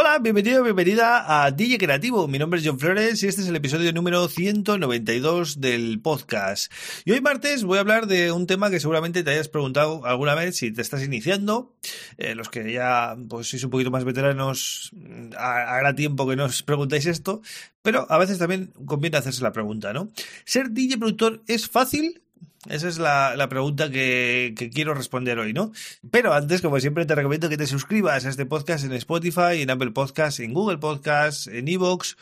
Hola, bienvenido, bienvenida a DJ Creativo. Mi nombre es John Flores y este es el episodio número 192 del podcast. Y hoy martes voy a hablar de un tema que seguramente te hayas preguntado alguna vez si te estás iniciando. Eh, los que ya pues sois un poquito más veteranos, hará tiempo que no os preguntáis esto, pero a veces también conviene hacerse la pregunta, ¿no? ¿Ser DJ productor es fácil? Esa es la, pregunta que, quiero responder hoy, ¿no? Pero antes, como siempre, te recomiendo que te suscribas a este podcast en Spotify, en Apple Podcasts, en Google Podcasts, en Evox,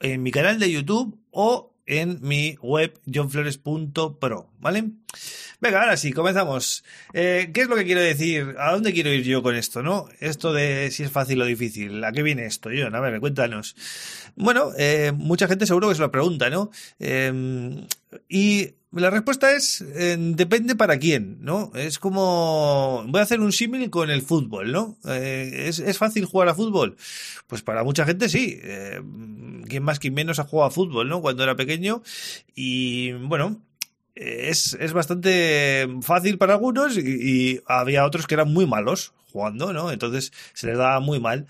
en mi canal de YouTube o en mi web johnflores.pro, ¿vale? Venga, ahora sí, comenzamos. Eh, ¿Qué es lo que quiero decir? ¿A dónde quiero ir yo con esto, no? Esto de si es fácil o difícil. ¿A qué viene esto, John? A ver, cuéntanos. Bueno, eh, mucha gente seguro que se lo pregunta, ¿no? Eh, y la respuesta es eh, depende para quién, ¿no? Es como voy a hacer un símil con el fútbol, ¿no? Eh, ¿es, fácil jugar a fútbol? Pues para mucha gente sí. Eh, quien más, quien menos ha jugado a fútbol, ¿no? Cuando era pequeño y bueno. Es, es bastante fácil para algunos y, y había otros que eran muy malos jugando, ¿no? Entonces se les daba muy mal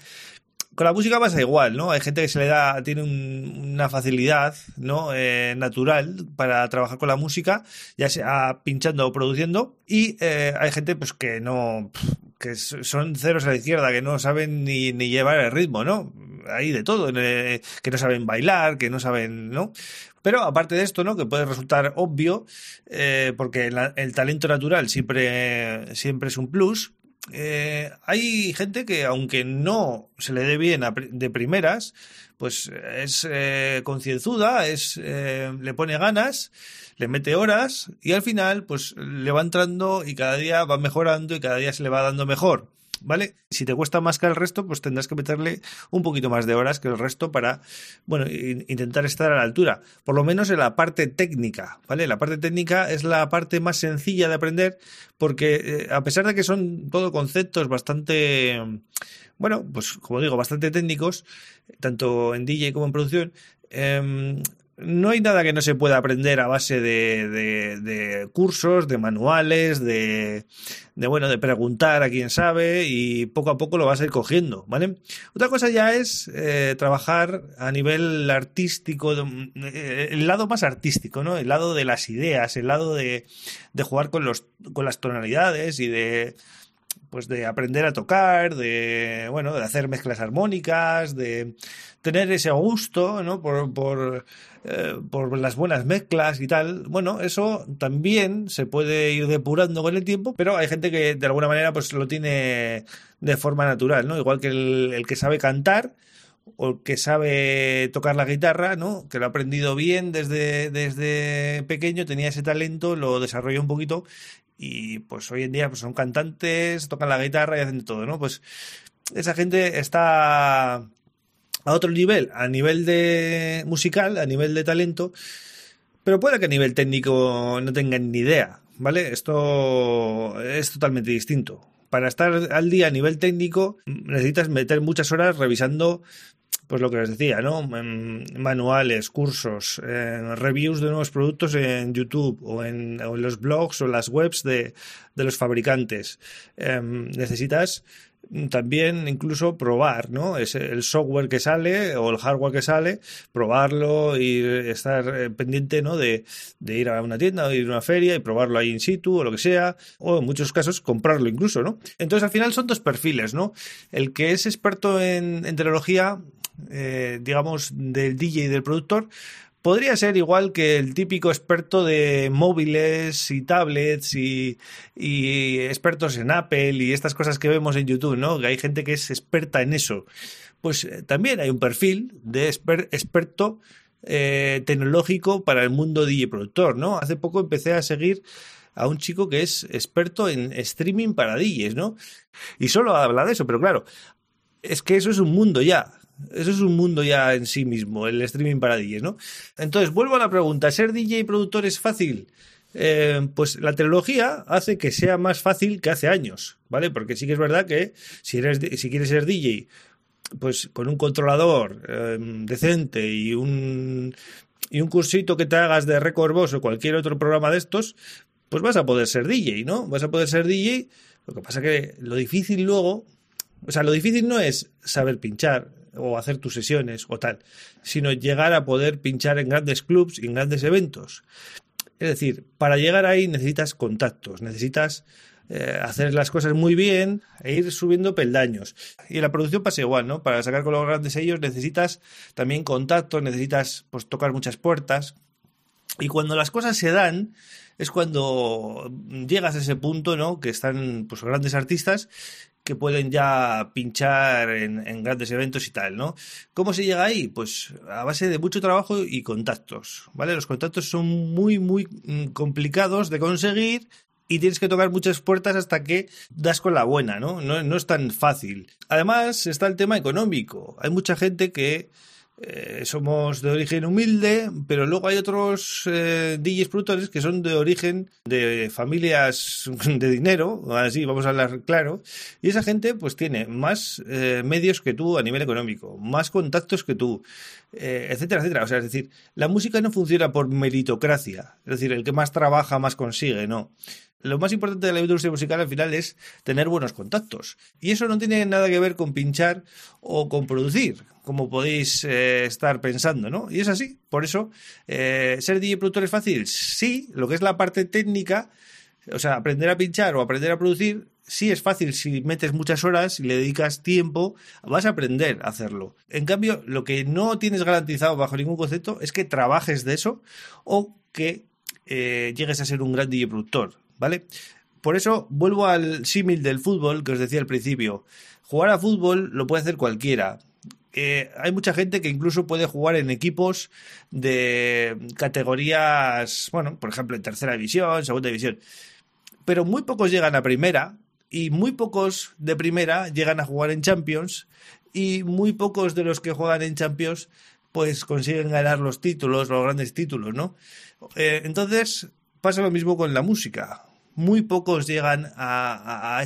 con la música pasa igual, ¿no? Hay gente que se le da, tiene una facilidad, ¿no? Eh, natural para trabajar con la música, ya sea pinchando o produciendo, y eh, hay gente, pues, que no, que son ceros a la izquierda, que no saben ni, ni llevar el ritmo, ¿no? Hay de todo, eh, que no saben bailar, que no saben, ¿no? Pero aparte de esto, ¿no? Que puede resultar obvio, porque el talento natural siempre, siempre es un plus, eh, hay gente que aunque no se le dé bien de primeras, pues es eh, concienzuda, es eh, le pone ganas, le mete horas y al final pues le va entrando y cada día va mejorando y cada día se le va dando mejor. ¿Vale? Si te cuesta más que el resto, pues tendrás que meterle un poquito más de horas que el resto para, bueno, intentar estar a la altura. Por lo menos en la parte técnica, ¿vale? La parte técnica es la parte más sencilla de aprender porque eh, a pesar de que son todo conceptos bastante, bueno, pues como digo, bastante técnicos, tanto en DJ como en producción, eh, no hay nada que no se pueda aprender a base de, cursos, de manuales, de, bueno, de preguntar a quien sabe y poco a poco lo vas a ir cogiendo, ¿vale? Otra cosa ya es eh, trabajar a nivel artístico, eh, el lado más artístico, ¿no? El lado de las ideas, el lado de, de jugar con los, con las tonalidades y de pues de aprender a tocar, de bueno, de hacer mezclas armónicas, de tener ese gusto, ¿no? Por, por, eh, por las buenas mezclas y tal. Bueno, eso también se puede ir depurando con el tiempo, pero hay gente que de alguna manera pues lo tiene de forma natural, ¿no? Igual que el, el que sabe cantar o el que sabe tocar la guitarra, ¿no? Que lo ha aprendido bien desde, desde pequeño, tenía ese talento, lo desarrolló un poquito y pues hoy en día pues son cantantes, tocan la guitarra y hacen todo, ¿no? Pues esa gente está a otro nivel, a nivel de musical, a nivel de talento, pero puede que a nivel técnico no tengan ni idea, ¿vale? Esto es totalmente distinto. Para estar al día a nivel técnico necesitas meter muchas horas revisando pues lo que les decía, ¿no? Manuales, cursos, reviews de nuevos productos en YouTube o en, los blogs o las webs de, los fabricantes. Em, necesitas también incluso probar, ¿no? Es el software que sale o el hardware que sale, probarlo y estar eh, pendiente, ¿no? De, ir a una tienda o ir a una feria y probarlo ahí in situ o lo que sea, o en muchos casos comprarlo incluso, ¿no? Entonces al final son dos perfiles, ¿no? El que es experto en, en tecnología eh, digamos, del DJ y del productor, podría ser igual que el típico experto de móviles y tablets y, expertos en Apple y estas cosas que vemos en YouTube, ¿no? Que hay gente que es experta en eso. Pues eh, también hay un perfil de experto eh, tecnológico para el mundo DJ productor, ¿no? Hace poco empecé a seguir a un chico que es experto en streaming para DJs, ¿no? Y solo habla de eso, pero claro, es que eso es un mundo ya. Eso es un mundo ya en sí mismo, el streaming para DJs, ¿no? Entonces, vuelvo a la pregunta, ¿ser DJ y productor es fácil? eh, pues la tecnología hace que sea más fácil que hace años, ¿vale? Porque sí que es verdad que si, eres, si quieres ser DJ, pues con un controlador em, decente y un, y un cursito que te hagas de Record Boss o cualquier otro programa de estos, pues vas a poder ser DJ, ¿no? Vas a poder ser DJ. Lo que pasa que lo difícil luego, o sea, lo difícil no es saber pinchar o hacer tus sesiones o tal, sino llegar a poder pinchar en grandes clubs y en grandes eventos. Es decir, para llegar ahí necesitas contactos, necesitas eh, hacer las cosas muy bien e ir subiendo peldaños. Y en la producción pasa igual, ¿no? Para sacar con los grandes sellos necesitas también contactos, necesitas pues tocar muchas puertas. Y cuando las cosas se dan, es cuando llegas a ese punto, ¿no? Que están pues grandes artistas que pueden ya pinchar en, grandes eventos y tal, ¿no? ¿Cómo se llega ahí? Pues a base de mucho trabajo y contactos, ¿vale? Los contactos son muy, muy mm, complicados de conseguir y tienes que tocar muchas puertas hasta que das con la buena, ¿no? No, no es tan fácil. Además está el tema económico. Hay mucha gente que eh, somos de origen humilde, pero luego hay otros eh, DJs productores que son de origen de familias de dinero, así vamos a hablar claro, y esa gente pues tiene más eh, medios que tú a nivel económico, más contactos que tú, etcétera, etcétera. O sea, es decir, la música no funciona por meritocracia, es decir, el que más trabaja más consigue, no lo más importante de la industria musical al final es tener buenos contactos. Y eso no tiene nada que ver con pinchar o con producir, como podéis eh, estar pensando, ¿no? Y es así. Por eso, eh, ¿ser DJ productor es fácil? Sí, lo que es la parte técnica, o sea, aprender a pinchar o aprender a producir, sí es fácil si metes muchas horas y le dedicas tiempo, vas a aprender a hacerlo. En cambio, lo que no tienes garantizado bajo ningún concepto es que trabajes de eso o que eh, llegues a ser un gran DJ productor. ¿Vale? Por eso vuelvo al símil del fútbol que os decía al principio. Jugar a fútbol lo puede hacer cualquiera. Eh, hay mucha gente que incluso puede jugar en equipos de categorías, bueno, por ejemplo, en tercera división, segunda división. Pero muy pocos llegan a primera y muy pocos de primera llegan a jugar en Champions y muy pocos de los que juegan en Champions pues consiguen ganar los títulos, los grandes títulos, ¿no? Eh, entonces pasa lo mismo con la música muy pocos llegan a,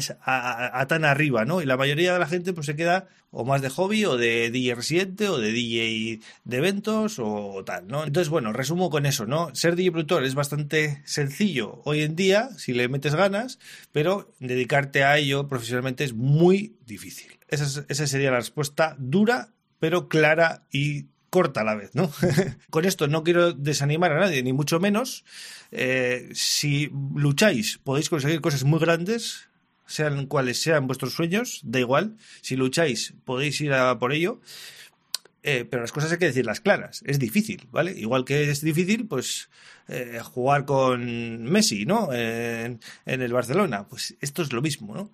tan arriba, ¿no? Y la mayoría de la gente pues se queda o más de hobby o de DJ residente o de DJ de eventos o tal, ¿no? Entonces, bueno, resumo con eso, ¿no? Ser DJ productor es bastante sencillo hoy en día si le metes ganas, pero dedicarte a ello profesionalmente es muy difícil. Esa, esa sería la respuesta dura, pero clara y corta a la vez, ¿no? Con esto no quiero desanimar a nadie, ni mucho menos. Eh, si lucháis, podéis conseguir cosas muy grandes, sean cuales sean vuestros sueños, da igual. Si lucháis, podéis ir a por ello. Eh, pero las cosas hay que decirlas claras. Es difícil, ¿vale? Igual que es difícil, pues, eh, jugar con Messi, ¿no? En, el Barcelona. Pues esto es lo mismo, ¿no?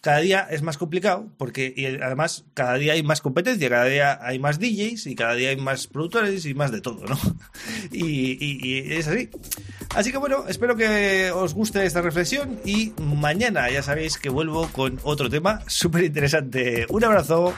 Cada día es más complicado porque, y además, cada día hay más competencia, cada día hay más DJs y cada día hay más productores y más de todo, ¿no? y, y es así. Así que bueno, espero que os guste esta reflexión y mañana ya sabéis que vuelvo con otro tema súper interesante. Un abrazo.